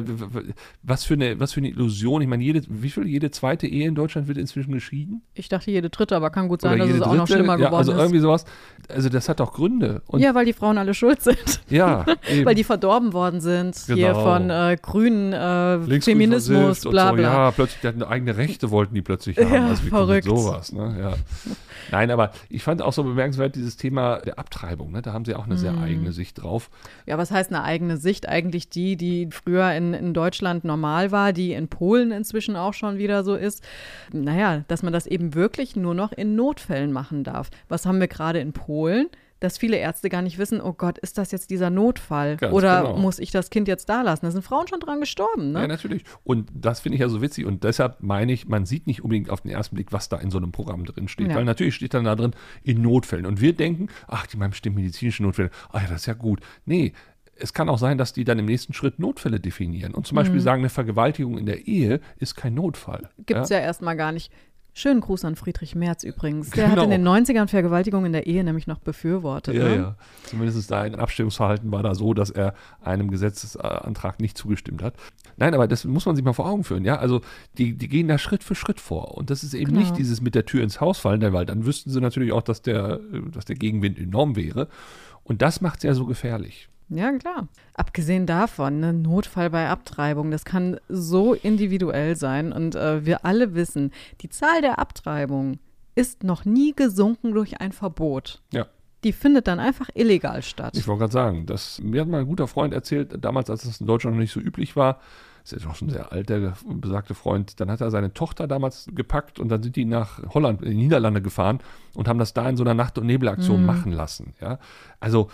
was für eine, was für eine Illusion. Ich meine, jede, wie viel, jede zweite Ehe in Deutschland wird inzwischen geschieden? Ich dachte jede dritte, aber kann gut sein, dass es jede auch noch dritte? schlimmer ja, geworden also ist. irgendwie sowas. Also das hat doch Gründe. Und Ja, weil die Frauen alle schuld sind. ja. [laughs] Weil die verdorben worden sind. Hier Genau. von äh, grünen äh, Feminismus, und bla so. bla. Ja, plötzlich die hatten eigene Rechte wollten die plötzlich haben. Ja, also wie verrückt. sowas, ne? Ja. Nein, aber ich fand auch so bemerkenswert dieses Thema der Abtreibung, ne? Da haben sie auch eine Mhm. sehr eigene Sicht drauf. Ja, was heißt eine eigene Sicht? Eigentlich die, die früher in, in Deutschland normal war, die in Polen inzwischen auch schon wieder so ist. Naja, dass man das eben wirklich nur noch in Notfällen machen darf. Was haben wir gerade in Polen? Dass viele Ärzte gar nicht wissen, oh Gott, ist das jetzt dieser Notfall? Ganz Oder genau. muss ich das Kind jetzt da lassen? Da sind Frauen schon dran gestorben, ne? Ja, natürlich. Und das finde ich ja so witzig. Und deshalb meine ich, man sieht nicht unbedingt auf den ersten Blick, was da in so einem Programm drin steht. Ja. Weil natürlich steht dann da drin, in Notfällen. Und wir denken, ach, die meinen bestimmt medizinische Notfälle. Ah ja, das ist ja gut. Nee. Es kann auch sein, dass die dann im nächsten Schritt Notfälle definieren und zum Mhm. Beispiel sagen, eine Vergewaltigung in der Ehe ist kein Notfall. Gibt es ja, erstmal gar nicht. Schönen Gruß an Friedrich Merz übrigens. Der hat Genau. in den 90ern Vergewaltigung in der Ehe nämlich noch befürwortet. Ja, ne? ja. Zumindest da ein Abstimmungsverhalten war da so, dass er einem Gesetzesantrag nicht zugestimmt hat. Nein, aber das muss man sich mal vor Augen führen, ja. Also die, die gehen da Schritt für Schritt vor. Und das ist eben Genau. nicht dieses mit der Tür ins Haus fallen, weil dann wüssten sie natürlich auch, dass der, dass der Gegenwind enorm wäre. Und das macht es ja so gefährlich. Ja, klar. Abgesehen davon, ne, Notfall bei Abtreibung, das kann so individuell sein. Und äh, wir alle wissen, die Zahl der Abtreibungen ist noch nie gesunken durch ein Verbot. Ja. Die findet dann einfach illegal statt. Ich wollte gerade sagen, das, mir hat mal ein guter Freund erzählt, damals, als das in Deutschland noch nicht so üblich war, ist jetzt auch schon sehr alt, der besagte Freund, dann hat er seine Tochter damals gepackt und dann sind die nach Holland, in die Niederlande gefahren und haben das da in so einer Nacht- und Nebelaktion machen lassen. Ja? Also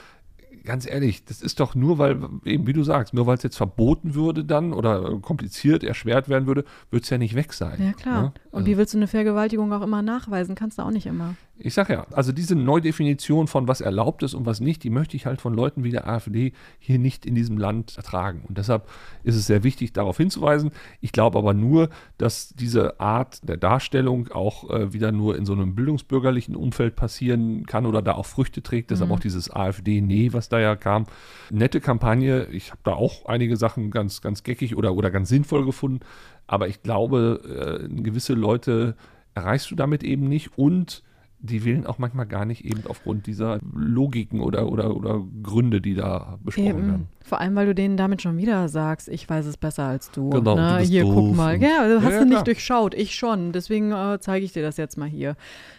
ganz ehrlich, das ist doch nur, weil, eben wie du sagst, nur weil es jetzt verboten würde dann oder kompliziert, erschwert werden würde, würde es ja nicht weg sein. Ja, klar. Ne? Und wie willst du eine Vergewaltigung auch immer nachweisen? Kannst du auch nicht immer. Ich sage ja, also diese Neudefinition von was erlaubt ist und was nicht, die möchte ich halt von Leuten wie der AfD hier nicht in diesem Land ertragen. Und deshalb ist es sehr wichtig, darauf hinzuweisen. Ich glaube aber nur, dass diese Art der Darstellung auch äh, wieder nur in so einem bildungsbürgerlichen Umfeld passieren kann oder da auch Früchte trägt. Deshalb mhm. auch dieses AfD-Nee, was da ja kam. Nette Kampagne. Ich habe da auch einige Sachen ganz, ganz geckig oder, oder ganz sinnvoll gefunden. Aber ich glaube, äh, gewisse Leute erreichst du damit eben nicht und die wählen auch manchmal gar nicht eben aufgrund dieser Logiken oder, oder, oder Gründe, die da besprochen eben. werden. Vor allem, weil du denen damit schon wieder sagst, ich weiß es besser als du. Genau, ne? du hier, doof. guck mal. Ja, du hast ja, du nicht durchschaut, ich schon. Deswegen äh, zeige ich dir das jetzt mal hier.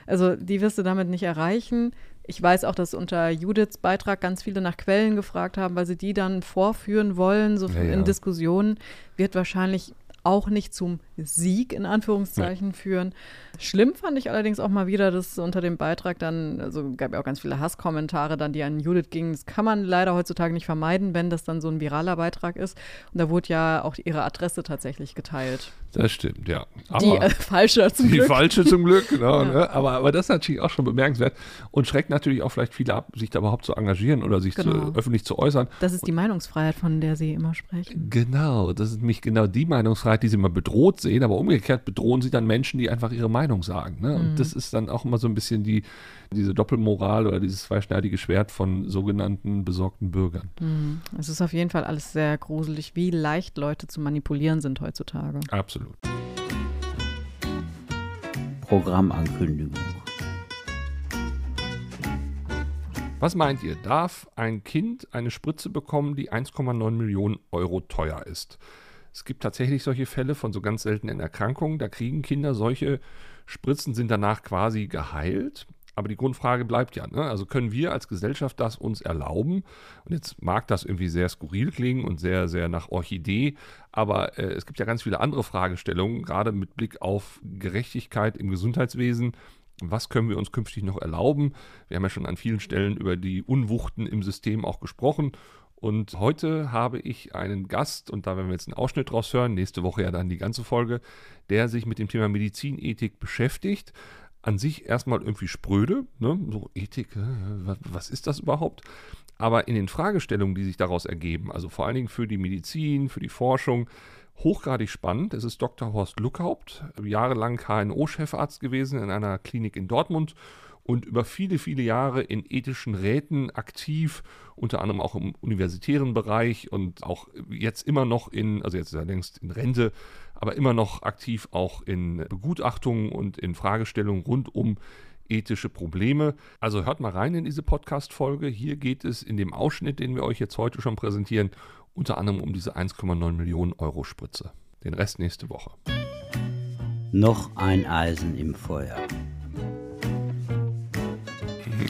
Also die wirst du damit nicht erreichen. Ich weiß auch, dass unter Judiths Beitrag ganz viele nach Quellen gefragt haben, weil sie die dann vorführen wollen, so ja, in Diskussionen. Wird wahrscheinlich auch nicht zum Sieg in Anführungszeichen ja. führen. Schlimm fand ich allerdings auch mal wieder, dass unter dem Beitrag dann, also gab ja auch ganz viele Hasskommentare dann, die an Judith gingen. Das kann man leider heutzutage nicht vermeiden, wenn das dann so ein viraler Beitrag ist. Und da wurde ja auch ihre Adresse tatsächlich geteilt. Das stimmt, ja. Aber die äh, falsche zum die Glück. Die falsche zum Glück, genau. ja. ne? aber, aber das ist natürlich auch schon bemerkenswert und schreckt natürlich auch vielleicht viele ab, sich da überhaupt zu engagieren oder sich genau. zu, öffentlich zu äußern. Das ist die Meinungsfreiheit, von der Sie immer sprechen. Genau, das ist nämlich genau die Meinungsfreiheit, die Sie immer bedroht sehen, aber umgekehrt bedrohen Sie dann Menschen, die einfach ihre Meinung sagen. Ne? Und mhm. das ist dann auch immer so ein bisschen die, diese Doppelmoral oder dieses zweischneidige Schwert von sogenannten besorgten Bürgern. Mhm. Es ist auf jeden Fall alles sehr gruselig, wie leicht Leute zu manipulieren sind heutzutage. Absolut. Programmankündigung. Was meint ihr? Darf ein Kind eine Spritze bekommen, die 1,9 Millionen Euro teuer ist? Es gibt tatsächlich solche Fälle von so ganz seltenen Erkrankungen. Da kriegen Kinder solche Spritzen, sind danach quasi geheilt. Aber die Grundfrage bleibt ja, ne? also können wir als Gesellschaft das uns erlauben? Und jetzt mag das irgendwie sehr skurril klingen und sehr, sehr nach Orchidee, aber äh, es gibt ja ganz viele andere Fragestellungen, gerade mit Blick auf Gerechtigkeit im Gesundheitswesen. Was können wir uns künftig noch erlauben? Wir haben ja schon an vielen Stellen über die Unwuchten im System auch gesprochen. Und heute habe ich einen Gast, und da werden wir jetzt einen Ausschnitt draus hören, nächste Woche ja dann die ganze Folge, der sich mit dem Thema Medizinethik beschäftigt an sich erstmal irgendwie spröde, ne? so Ethik, äh, was ist das überhaupt? Aber in den Fragestellungen, die sich daraus ergeben, also vor allen Dingen für die Medizin, für die Forschung, hochgradig spannend. Es ist Dr. Horst Luckhaupt, jahrelang HNO-Chefarzt gewesen in einer Klinik in Dortmund und über viele, viele Jahre in ethischen Räten aktiv, unter anderem auch im universitären Bereich und auch jetzt immer noch in, also jetzt ist er längst in Rente, aber immer noch aktiv auch in Begutachtungen und in Fragestellungen rund um ethische Probleme. Also hört mal rein in diese Podcast-Folge. Hier geht es in dem Ausschnitt, den wir euch jetzt heute schon präsentieren, unter anderem um diese 1,9 Millionen Euro Spritze. Den Rest nächste Woche. Noch ein Eisen im Feuer.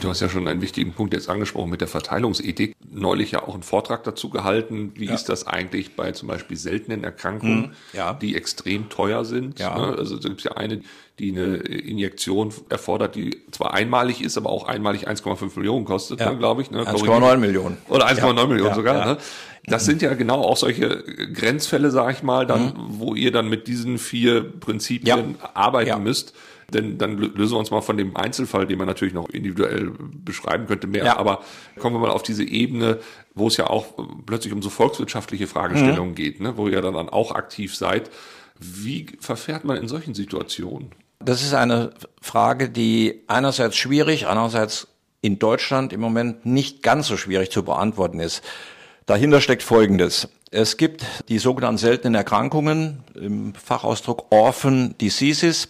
Du hast ja schon einen wichtigen Punkt jetzt angesprochen mit der Verteilungsethik. Neulich ja auch einen Vortrag dazu gehalten. Wie ja. ist das eigentlich bei zum Beispiel seltenen Erkrankungen, mhm, ja. die extrem teuer sind? Ja. Ne? Also da gibt es ja eine, die eine Injektion erfordert, die zwar einmalig ist, aber auch einmalig 1,5 Millionen kostet, ja. ne, glaube ich. Ne? 1,9 Millionen. Oder 1,9 Millionen sogar. Ne? Das sind ja genau auch solche Grenzfälle, sag ich mal, dann, mhm. wo ihr dann mit diesen vier Prinzipien arbeiten müsst. Denn dann lösen wir uns mal von dem Einzelfall, den man natürlich noch individuell beschreiben könnte, mehr. Ja. Aber kommen wir mal auf diese Ebene, wo es ja auch plötzlich um so volkswirtschaftliche Fragestellungen mhm. geht, ne? wo ihr dann auch aktiv seid. Wie verfährt man in solchen Situationen? Das ist eine Frage, die einerseits schwierig, andererseits in Deutschland im Moment nicht ganz so schwierig zu beantworten ist. Dahinter steckt Folgendes. Es gibt die sogenannten seltenen Erkrankungen, im Fachausdruck Orphan Diseases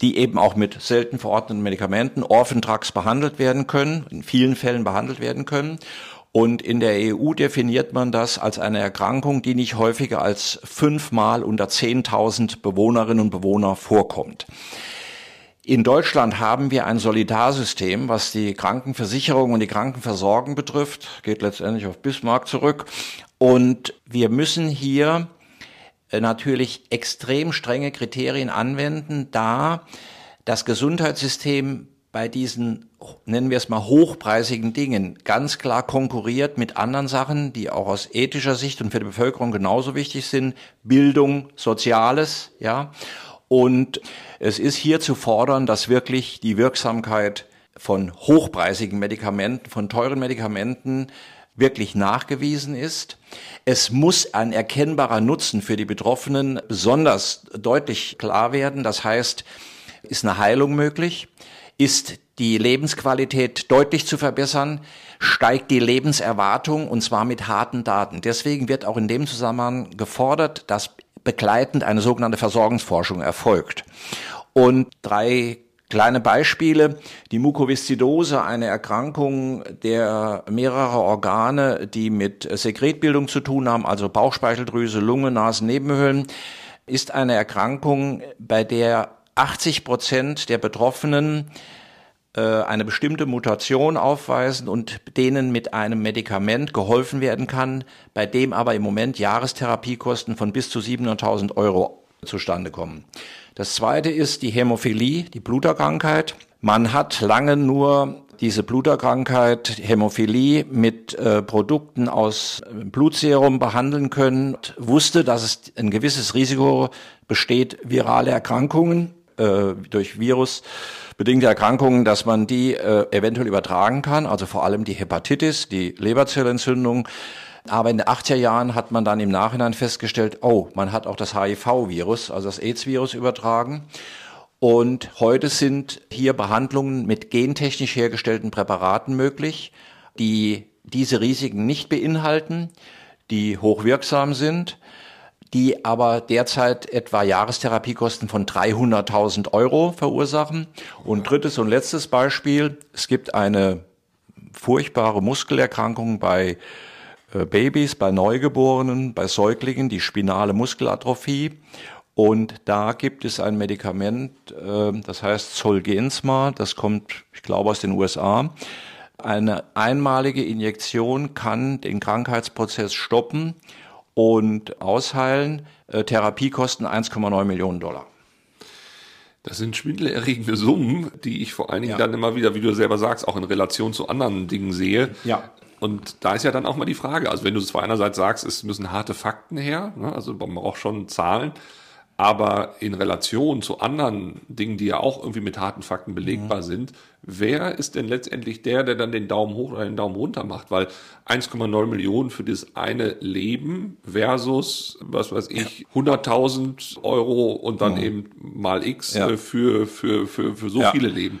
die eben auch mit selten verordneten Medikamenten, Orphan Drugs behandelt werden können, in vielen Fällen behandelt werden können. Und in der EU definiert man das als eine Erkrankung, die nicht häufiger als fünfmal unter 10.000 Bewohnerinnen und Bewohner vorkommt. In Deutschland haben wir ein Solidarsystem, was die Krankenversicherung und die Krankenversorgung betrifft, geht letztendlich auf Bismarck zurück. Und wir müssen hier natürlich extrem strenge Kriterien anwenden, da das Gesundheitssystem bei diesen, nennen wir es mal, hochpreisigen Dingen ganz klar konkurriert mit anderen Sachen, die auch aus ethischer Sicht und für die Bevölkerung genauso wichtig sind. Bildung, Soziales, ja. Und es ist hier zu fordern, dass wirklich die Wirksamkeit von hochpreisigen Medikamenten, von teuren Medikamenten wirklich nachgewiesen ist. Es muss ein erkennbarer Nutzen für die Betroffenen besonders deutlich klar werden. Das heißt, ist eine Heilung möglich? Ist die Lebensqualität deutlich zu verbessern? Steigt die Lebenserwartung und zwar mit harten Daten? Deswegen wird auch in dem Zusammenhang gefordert, dass begleitend eine sogenannte Versorgungsforschung erfolgt. Und drei Kleine Beispiele. Die Mukoviszidose, eine Erkrankung der mehrere Organe, die mit Sekretbildung zu tun haben, also Bauchspeicheldrüse, Lunge, Nasennebenhöhlen, ist eine Erkrankung, bei der 80 Prozent der Betroffenen äh, eine bestimmte Mutation aufweisen und denen mit einem Medikament geholfen werden kann, bei dem aber im Moment Jahrestherapiekosten von bis zu 700.000 Euro zustande kommen. Das zweite ist die Hämophilie, die Bluterkrankheit. Man hat lange nur diese Bluterkrankheit, Hämophilie, mit äh, Produkten aus äh, Blutserum behandeln können, wusste, dass es ein gewisses Risiko besteht, virale Erkrankungen äh, durch Virus bedingte Erkrankungen, dass man die äh, eventuell übertragen kann, also vor allem die Hepatitis, die Leberzellentzündung, aber in den 80er Jahren hat man dann im Nachhinein festgestellt, oh, man hat auch das HIV-Virus, also das AIDS-Virus übertragen. Und heute sind hier Behandlungen mit gentechnisch hergestellten Präparaten möglich, die diese Risiken nicht beinhalten, die hochwirksam sind, die aber derzeit etwa Jahrestherapiekosten von 300.000 Euro verursachen. Und drittes und letztes Beispiel, es gibt eine furchtbare Muskelerkrankung bei Babys, bei Neugeborenen, bei Säuglingen die spinale Muskelatrophie. Und da gibt es ein Medikament, äh, das heißt Zolgensma, das kommt, ich glaube, aus den USA. Eine einmalige Injektion kann den Krankheitsprozess stoppen und ausheilen. Äh, Therapie kosten 1,9 Millionen Dollar. Das sind schwindelerregende Summen, die ich vor allen Dingen ja. dann immer wieder, wie du selber sagst, auch in Relation zu anderen Dingen sehe. Ja. Und da ist ja dann auch mal die Frage, also wenn du zwar einerseits sagst, es müssen harte Fakten her, ne, also man braucht schon Zahlen, aber in Relation zu anderen Dingen, die ja auch irgendwie mit harten Fakten belegbar mhm. sind, wer ist denn letztendlich der, der dann den Daumen hoch oder den Daumen runter macht? Weil 1,9 Millionen für das eine Leben versus, was weiß ich, 100.000 Euro und dann mhm. eben mal X ja. für, für, für, für so ja. viele Leben.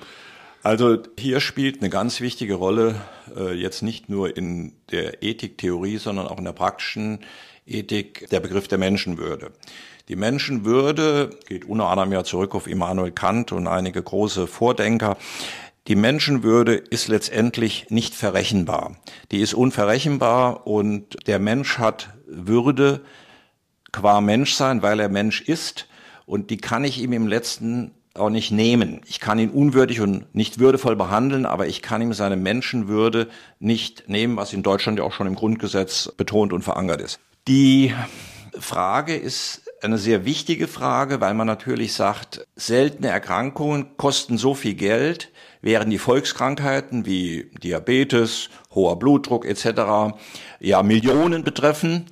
Also hier spielt eine ganz wichtige Rolle, äh, jetzt nicht nur in der Ethiktheorie, sondern auch in der praktischen Ethik, der Begriff der Menschenwürde. Die Menschenwürde geht unter anderem ja zurück auf Immanuel Kant und einige große Vordenker. Die Menschenwürde ist letztendlich nicht verrechenbar. Die ist unverrechenbar und der Mensch hat Würde qua Menschsein, weil er Mensch ist und die kann ich ihm im letzten auch nicht nehmen. Ich kann ihn unwürdig und nicht würdevoll behandeln, aber ich kann ihm seine Menschenwürde nicht nehmen, was in Deutschland ja auch schon im Grundgesetz betont und verankert ist. Die Frage ist eine sehr wichtige Frage, weil man natürlich sagt, seltene Erkrankungen kosten so viel Geld, während die Volkskrankheiten wie Diabetes, hoher Blutdruck etc. ja Millionen betreffen.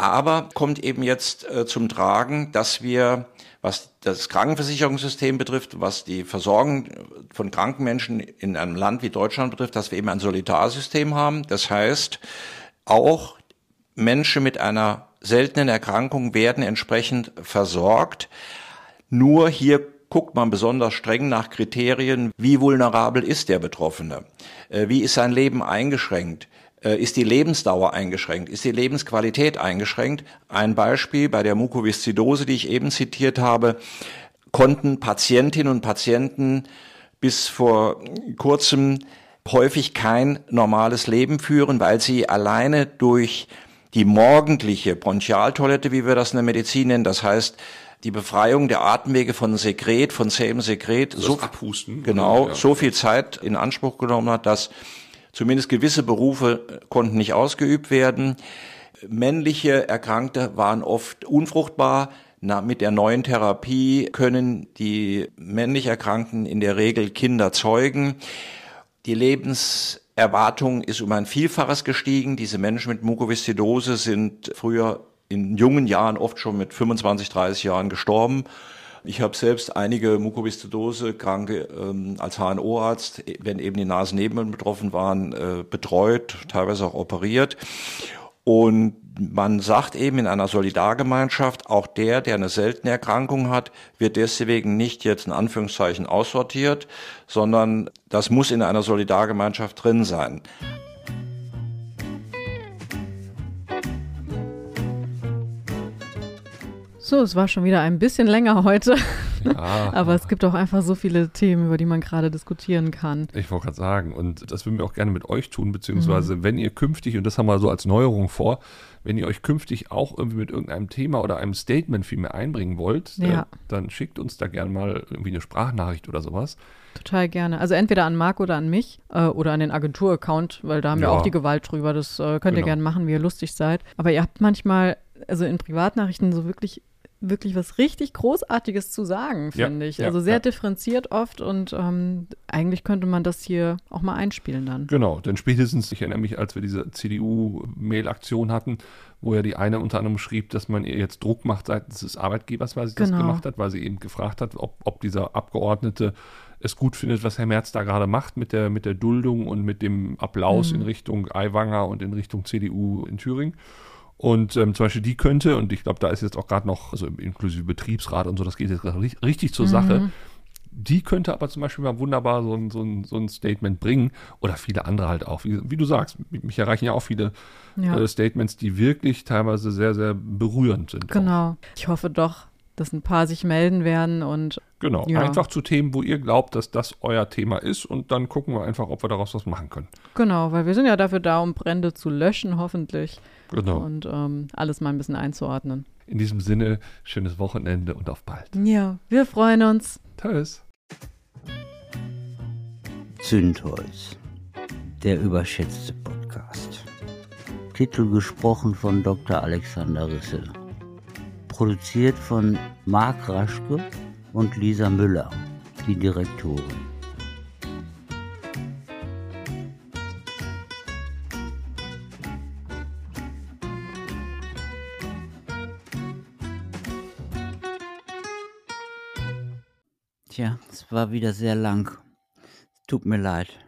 Aber kommt eben jetzt äh, zum Tragen, dass wir was das Krankenversicherungssystem betrifft, was die Versorgung von kranken Menschen in einem Land wie Deutschland betrifft, dass wir eben ein Solidarsystem haben. Das heißt, auch Menschen mit einer seltenen Erkrankung werden entsprechend versorgt. Nur hier guckt man besonders streng nach Kriterien, wie vulnerabel ist der Betroffene, äh, wie ist sein Leben eingeschränkt, ist die Lebensdauer eingeschränkt, ist die Lebensqualität eingeschränkt. Ein Beispiel bei der Mukoviszidose, die ich eben zitiert habe, konnten Patientinnen und Patienten bis vor kurzem häufig kein normales Leben führen, weil sie alleine durch die morgendliche Bronchialtoilette, wie wir das in der Medizin nennen, das heißt die Befreiung der Atemwege von Sekret, von zähem Sekret, so, Abhusten, genau, ja. so viel Zeit in Anspruch genommen hat, dass Zumindest gewisse Berufe äh, konnten nicht ausgeübt werden. Männliche Erkrankte waren oft unfruchtbar. Na, mit der neuen Therapie können die männlich Erkrankten in der Regel Kinder zeugen. Die Lebenserwartung ist um ein Vielfaches gestiegen. Diese Menschen mit Mukoviszidose sind früher in jungen Jahren oft schon mit 25, 30 Jahren gestorben. Ich habe selbst einige Mukoviszidose-Kranke ähm, als HNO-Arzt, wenn eben die Nasennebenhöhlen betroffen waren, äh, betreut, teilweise auch operiert. Und man sagt eben in einer Solidargemeinschaft, auch der, der eine seltene Erkrankung hat, wird deswegen nicht jetzt in Anführungszeichen aussortiert, sondern das muss in einer Solidargemeinschaft drin sein. So, es war schon wieder ein bisschen länger heute. Ja, [laughs] Aber es gibt auch einfach so viele Themen, über die man gerade diskutieren kann. Ich wollte gerade sagen, und das würden wir auch gerne mit euch tun, beziehungsweise wenn ihr künftig, und das haben wir so als Neuerung vor, wenn ihr euch künftig auch irgendwie mit irgendeinem Thema oder einem Statement viel mehr einbringen wollt, Ja. äh, dann schickt uns da gerne mal irgendwie eine Sprachnachricht oder sowas. Total gerne. Also entweder an Marc oder an mich äh, oder an den Agentur-Account, weil da haben wir Ja. auch die Gewalt drüber. Das äh, könnt ihr Genau. gerne machen, wie ihr lustig seid. Aber ihr habt manchmal, also in Privatnachrichten so wirklich wirklich was richtig Großartiges zu sagen, Ja, finde ich. ja, also sehr ja. differenziert oft und ähm, eigentlich könnte man das hier auch mal einspielen dann. Genau, denn spätestens, ich erinnere mich, als wir diese CDU-Mail-Aktion hatten, wo ja die eine unter anderem schrieb, dass man ihr jetzt Druck macht seitens des Arbeitgebers, weil sie das Genau. gemacht hat, weil sie eben gefragt hat, ob, ob dieser Abgeordnete es gut findet, was Herr Merz da gerade macht mit der, mit der Duldung und mit dem Applaus in Richtung Aiwanger und in Richtung CDU in Thüringen. Und ähm, zum Beispiel die könnte, und ich glaube, da ist jetzt auch gerade noch, also inklusive Betriebsrat und so, das geht jetzt gerade ri- richtig zur Sache. Die könnte aber zum Beispiel mal wunderbar so ein, so ein, so ein Statement bringen oder viele andere halt auch. Wie, wie du sagst, mich erreichen ja auch viele Ja. äh, Statements, die wirklich teilweise sehr, sehr berührend sind. Genau. Ich hoffe doch, dass ein paar sich melden werden und Genau. Ja. Einfach zu Themen, wo ihr glaubt, dass das euer Thema ist und dann gucken wir einfach, ob wir daraus was machen können. genau, weil wir sind ja dafür da, um Brände zu löschen, hoffentlich. Genau. Und ähm, alles mal ein bisschen einzuordnen. In diesem Sinne, schönes Wochenende und auf bald. Ja, wir freuen uns. Tschüss. Zündholz, der überschätzte Podcast. Titel gesprochen von Dr. Alexander Risse. Produziert von Marc Raschke und Lisa Müller, die Direktorin. Tja, es war wieder sehr lang. Tut mir leid.